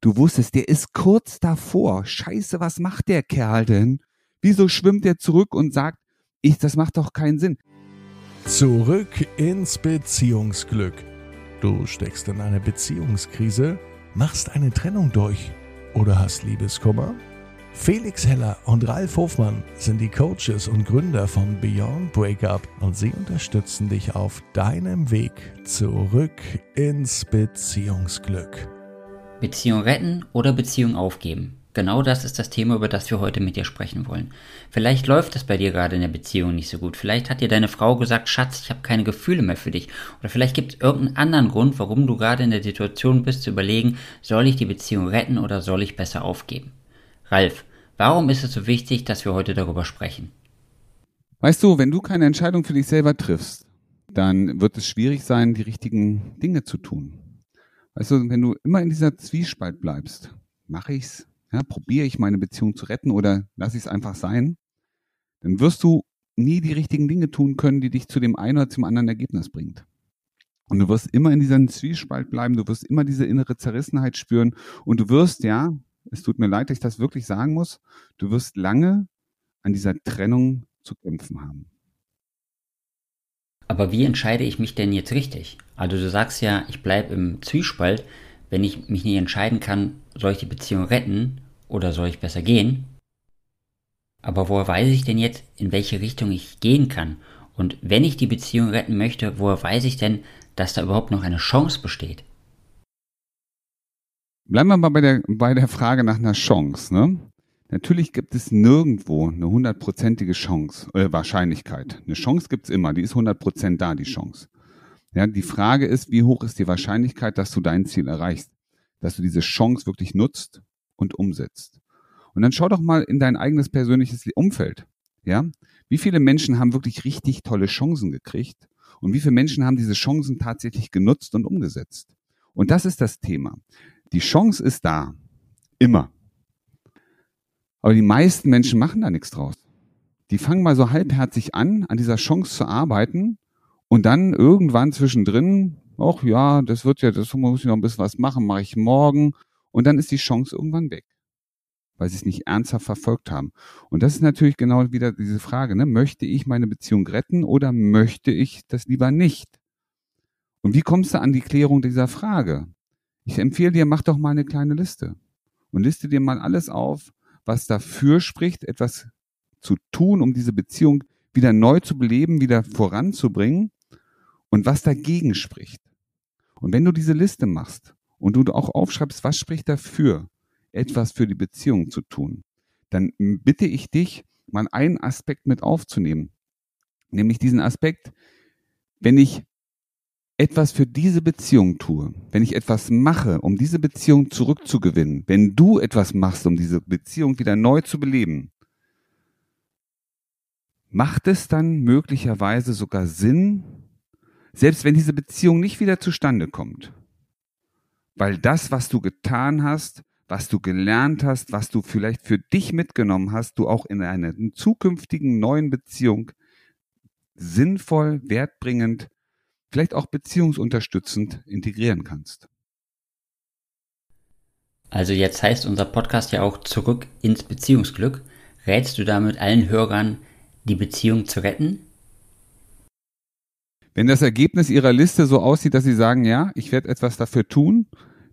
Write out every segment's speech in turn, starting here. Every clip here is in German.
Du wusstest, der ist kurz davor. Scheiße, was macht der Kerl denn? Wieso schwimmt er zurück und sagt, ich, das macht doch keinen Sinn. Zurück ins Beziehungsglück. Du steckst in eine Beziehungskrise, machst eine Trennung durch oder hast Liebeskummer? Felix Heller und Ralf Hofmann sind die Coaches und Gründer von Beyond Breakup und sie unterstützen dich auf deinem Weg zurück ins Beziehungsglück. Beziehung retten oder Beziehung aufgeben? Genau das ist das Thema, über das wir heute mit dir sprechen wollen. Vielleicht läuft es bei dir gerade in der Beziehung nicht so gut. Vielleicht hat dir deine Frau gesagt, Schatz, ich habe keine Gefühle mehr für dich. Oder vielleicht gibt es irgendeinen anderen Grund, warum du gerade in der Situation bist, zu überlegen, soll ich die Beziehung retten oder soll ich besser aufgeben? Ralf, warum ist es so wichtig, dass wir heute darüber sprechen? Weißt du, wenn du keine Entscheidung für dich selber triffst, dann wird es schwierig sein, die richtigen Dinge zu tun. Du, wenn du immer in dieser Zwiespalt bleibst, mache ich's, ja, probiere ich meine Beziehung zu retten oder lasse ich es einfach sein, dann wirst du nie die richtigen Dinge tun können, die dich zu dem einen oder zum anderen Ergebnis bringt. Und du wirst immer in dieser Zwiespalt bleiben, du wirst immer diese innere Zerrissenheit spüren und du wirst, ja, es tut mir leid, dass ich das wirklich sagen muss, du wirst lange an dieser Trennung zu kämpfen haben. Aber wie entscheide ich mich denn jetzt richtig? Also du sagst ja, ich bleibe im Zwiespalt, wenn ich mich nicht entscheiden kann, soll ich die Beziehung retten oder soll ich besser gehen? Aber woher weiß ich denn jetzt, in welche Richtung ich gehen kann? Und wenn ich die Beziehung retten möchte, woher weiß ich denn, dass da überhaupt noch eine Chance besteht? Bleiben wir mal bei der, bei der Frage nach einer Chance. Ne? Natürlich gibt es nirgendwo eine hundertprozentige Chance, äh, Wahrscheinlichkeit. Eine Chance gibt's immer, die ist hundertprozent da, die Chance. Ja, die Frage ist, wie hoch ist die Wahrscheinlichkeit, dass du dein Ziel erreichst, dass du diese Chance wirklich nutzt und umsetzt. Und dann schau doch mal in dein eigenes persönliches Umfeld. Ja, wie viele Menschen haben wirklich richtig tolle Chancen gekriegt und wie viele Menschen haben diese Chancen tatsächlich genutzt und umgesetzt? Und das ist das Thema. Die Chance ist da. Immer. Aber die meisten Menschen machen da nichts draus. Die fangen mal so halbherzig an, an dieser Chance zu arbeiten und dann irgendwann zwischendrin, ach ja, das wird ja, das muss ich noch ein bisschen was machen, mache ich morgen und dann ist die Chance irgendwann weg, weil sie es nicht ernsthaft verfolgt haben. Und das ist natürlich genau wieder diese Frage, ne? möchte ich meine Beziehung retten oder möchte ich das lieber nicht? Und wie kommst du an die Klärung dieser Frage? Ich empfehle dir, mach doch mal eine kleine Liste und liste dir mal alles auf, was dafür spricht, etwas zu tun, um diese Beziehung wieder neu zu beleben, wieder voranzubringen und was dagegen spricht. Und wenn du diese Liste machst und du auch aufschreibst, was spricht dafür, etwas für die Beziehung zu tun, dann bitte ich dich, mal einen Aspekt mit aufzunehmen. Nämlich diesen Aspekt, wenn ich etwas für diese Beziehung tue, wenn ich etwas mache, um diese Beziehung zurückzugewinnen, wenn du etwas machst, um diese Beziehung wieder neu zu beleben, macht es dann möglicherweise sogar Sinn, selbst wenn diese Beziehung nicht wieder zustande kommt, weil das, was du getan hast, was du gelernt hast, was du vielleicht für dich mitgenommen hast, du auch in einer zukünftigen neuen Beziehung sinnvoll, wertbringend vielleicht auch beziehungsunterstützend integrieren kannst. Also jetzt heißt unser Podcast ja auch zurück ins Beziehungsglück. Rätst du damit allen Hörern, die Beziehung zu retten? Wenn das Ergebnis Ihrer Liste so aussieht, dass Sie sagen, ja, ich werde etwas dafür tun,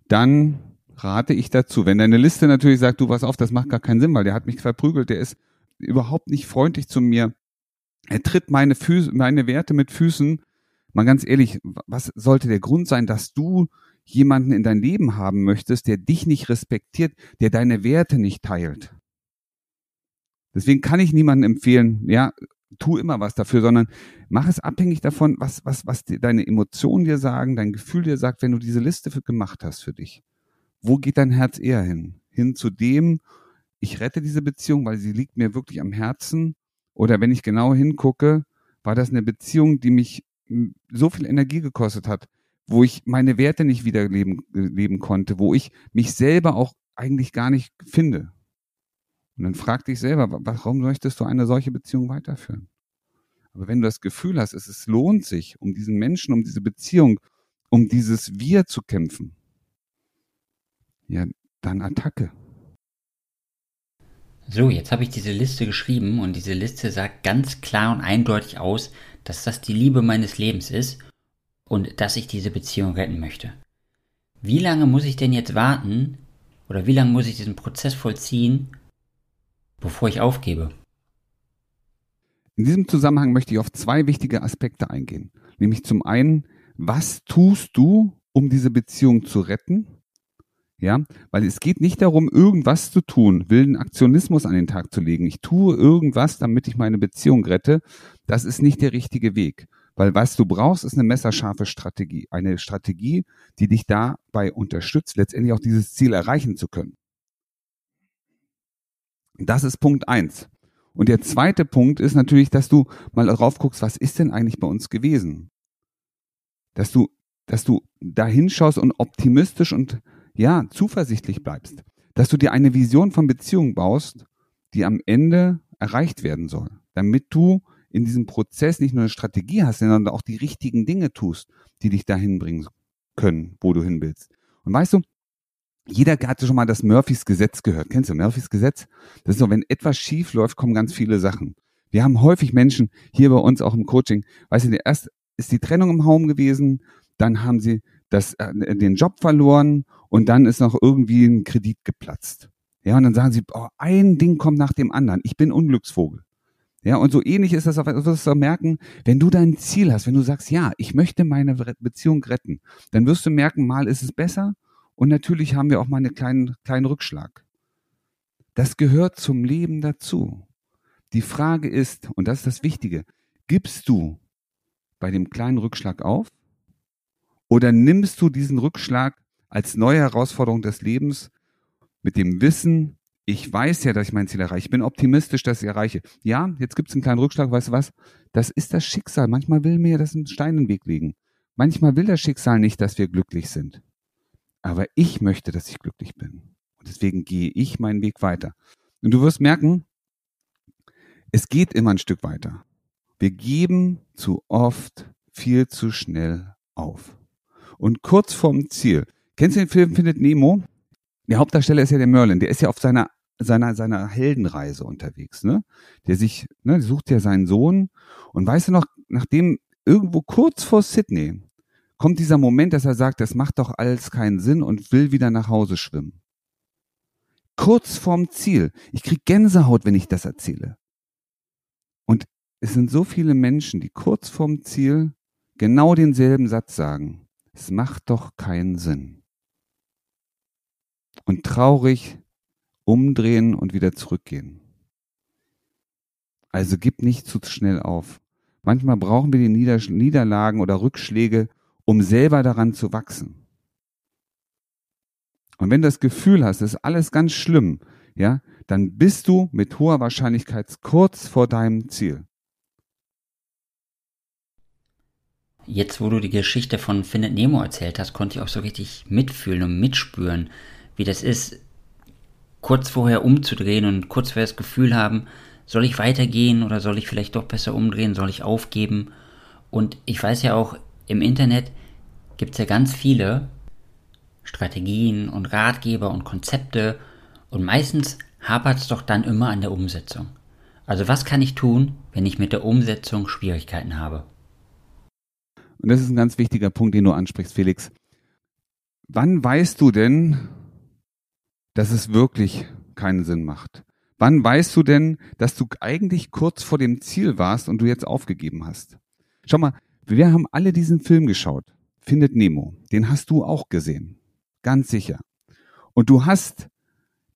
dann rate ich dazu. Wenn deine Liste natürlich sagt, du pass auf, das macht gar keinen Sinn, weil der hat mich verprügelt, der ist überhaupt nicht freundlich zu mir, er tritt meine, Füße, meine Werte mit Füßen, mal ganz ehrlich, was sollte der Grund sein, dass du jemanden in dein Leben haben möchtest, der dich nicht respektiert, der deine Werte nicht teilt? Deswegen kann ich niemandem empfehlen, ja, tu immer was dafür, sondern mach es abhängig davon, was, was, was deine Emotionen dir sagen, dein Gefühl dir sagt, wenn du diese Liste für, gemacht hast für dich. Wo geht dein Herz eher hin? Hin zu dem, ich rette diese Beziehung, weil sie liegt mir wirklich am Herzen. Oder wenn ich genau hingucke, war das eine Beziehung, die mich so viel Energie gekostet hat, wo ich meine Werte nicht wieder leben, leben konnte, wo ich mich selber auch eigentlich gar nicht finde. Und dann frag dich selber, warum möchtest du eine solche Beziehung weiterführen? Aber wenn du das Gefühl hast, es, es lohnt sich, um diesen Menschen, um diese Beziehung, um dieses Wir zu kämpfen, ja, dann Attacke. So, jetzt habe ich diese Liste geschrieben und diese Liste sagt ganz klar und eindeutig aus, dass das die Liebe meines Lebens ist und dass ich diese Beziehung retten möchte. Wie lange muss ich denn jetzt warten oder wie lange muss ich diesen Prozess vollziehen, bevor ich aufgebe? In diesem Zusammenhang möchte ich auf zwei wichtige Aspekte eingehen. Nämlich zum einen, was tust du, um diese Beziehung zu retten? Ja, weil es geht nicht darum, irgendwas zu tun, wilden Aktionismus an den Tag zu legen. Ich tue irgendwas, damit ich meine Beziehung rette. Das ist nicht der richtige Weg. Weil was du brauchst, ist eine messerscharfe Strategie. Eine Strategie, die dich dabei unterstützt, letztendlich auch dieses Ziel erreichen zu können. Das ist Punkt eins. Und der zweite Punkt ist natürlich, dass du mal darauf guckst, was ist denn eigentlich bei uns gewesen? Dass du, dass du da hinschaust und optimistisch und ja, zuversichtlich bleibst. Dass du dir eine Vision von Beziehung baust, die am Ende erreicht werden soll. Damit du in diesem Prozess nicht nur eine Strategie hast, sondern auch die richtigen Dinge tust, die dich dahin bringen können, wo du hin willst. Und weißt du, jeder hatte schon mal das Murphys Gesetz gehört. Kennst du Murphys Gesetz? Das ist so, wenn etwas schief läuft, kommen ganz viele Sachen. Wir haben häufig Menschen hier bei uns auch im Coaching, weißt du, erst ist die Trennung im Haum gewesen, dann haben sie das, äh, den Job verloren und dann ist noch irgendwie ein Kredit geplatzt. Ja, und dann sagen sie, oh, ein Ding kommt nach dem anderen. Ich bin Unglücksvogel. Ja, und so ähnlich ist das, wirst du merken, wenn du dein Ziel hast, wenn du sagst, ja, ich möchte meine Beziehung retten, dann wirst du merken, mal ist es besser und natürlich haben wir auch mal einen kleinen, kleinen Rückschlag. Das gehört zum Leben dazu. Die Frage ist, und das ist das Wichtige, gibst du bei dem kleinen Rückschlag auf oder nimmst du diesen Rückschlag als neue Herausforderung des Lebens mit dem Wissen, ich weiß ja, dass ich mein Ziel erreiche. Ich bin optimistisch, dass ich erreiche. Ja, jetzt gibt es einen kleinen Rückschlag, weißt du was? Das ist das Schicksal. Manchmal will mir das einen Stein in den Weg legen. Manchmal will das Schicksal nicht, dass wir glücklich sind. Aber ich möchte, dass ich glücklich bin. Und deswegen gehe ich meinen Weg weiter. Und du wirst merken, es geht immer ein Stück weiter. Wir geben zu oft viel zu schnell auf. Und kurz vorm Ziel. Kennst du den Film Findet Nemo? Der Hauptdarsteller ist ja der Merlin. Der ist ja auf seiner seiner, seiner Heldenreise unterwegs, ne? Der sich, ne, sucht ja seinen Sohn und weißt du noch, nachdem irgendwo kurz vor Sydney kommt dieser Moment, dass er sagt, das macht doch alles keinen Sinn und will wieder nach Hause schwimmen. Kurz vorm Ziel. Ich krieg Gänsehaut, wenn ich das erzähle. Und es sind so viele Menschen, die kurz vorm Ziel genau denselben Satz sagen. Es macht doch keinen Sinn. Und traurig umdrehen und wieder zurückgehen. Also gib nicht zu schnell auf. Manchmal brauchen wir die Nieder Niederlagen oder Rückschläge, um selber daran zu wachsen. Und wenn du das Gefühl hast, das ist alles ganz schlimm, ja, dann bist du mit hoher Wahrscheinlichkeit kurz vor deinem Ziel. Jetzt, wo du die Geschichte von Findet Nemo erzählt hast, konnte ich auch so richtig mitfühlen und mitspüren, wie das ist, kurz vorher umzudrehen und kurz vorher das Gefühl haben, soll ich weitergehen oder soll ich vielleicht doch besser umdrehen, soll ich aufgeben? Und ich weiß ja auch, im Internet gibt es ja ganz viele Strategien und Ratgeber und Konzepte und meistens hapert es doch dann immer an der Umsetzung. Also was kann ich tun, wenn ich mit der Umsetzung Schwierigkeiten habe? Und das ist ein ganz wichtiger Punkt, den du ansprichst, Felix. Wann weißt du denn, dass es wirklich keinen Sinn macht? Wann weißt du denn, dass du eigentlich kurz vor dem Ziel warst und du jetzt aufgegeben hast? Schau mal, wir haben alle diesen Film geschaut. Findet Nemo. Den hast du auch gesehen. Ganz sicher. Und du hast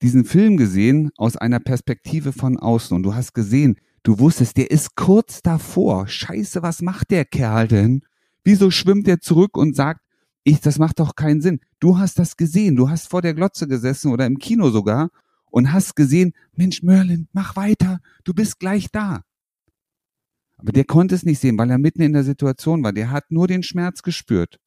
diesen Film gesehen aus einer Perspektive von außen und du hast gesehen, du wusstest, der ist kurz davor. Scheiße, was macht der Kerl denn? Wieso schwimmt er zurück und sagt, ich, das macht doch keinen Sinn. Du hast das gesehen. Du hast vor der Glotze gesessen oder im Kino sogar und hast gesehen, Mensch, Merlin, mach weiter. Du bist gleich da. Aber der konnte es nicht sehen, weil er mitten in der Situation war. Der hat nur den Schmerz gespürt.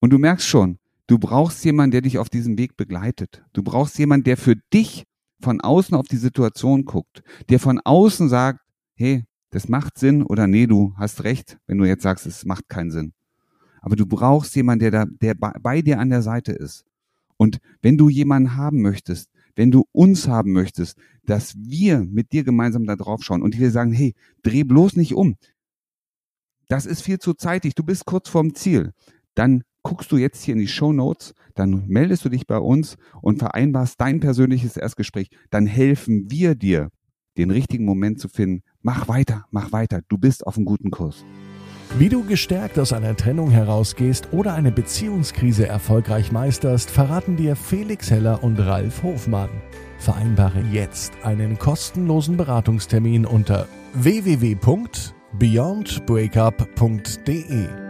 Und du merkst schon, du brauchst jemanden, der dich auf diesem Weg begleitet. Du brauchst jemanden, der für dich von außen auf die Situation guckt, der von außen sagt, hey, das macht Sinn oder nee, du hast recht, wenn du jetzt sagst, es macht keinen Sinn. Aber du brauchst jemanden, der, da, der bei dir an der Seite ist Und wenn du jemanden haben möchtest, wenn du uns haben möchtest, dass wir mit dir gemeinsam da drauf schauen und wir sagen, hey, dreh bloß nicht um. Das ist viel zu zeitig, du bist kurz vorm Ziel. Dann guckst du jetzt hier in die Show Notes, dann meldest du dich bei uns und vereinbarst dein persönliches Erstgespräch. Dann helfen wir dir, den richtigen Moment zu finden. Mach weiter, mach weiter. Du bist auf einem guten Kurs. Wie du gestärkt aus einer Trennung herausgehst oder eine Beziehungskrise erfolgreich meisterst, verraten dir Felix Heller und Ralf Hofmann. Vereinbare jetzt einen kostenlosen Beratungstermin unter www.beyondbreakup.de.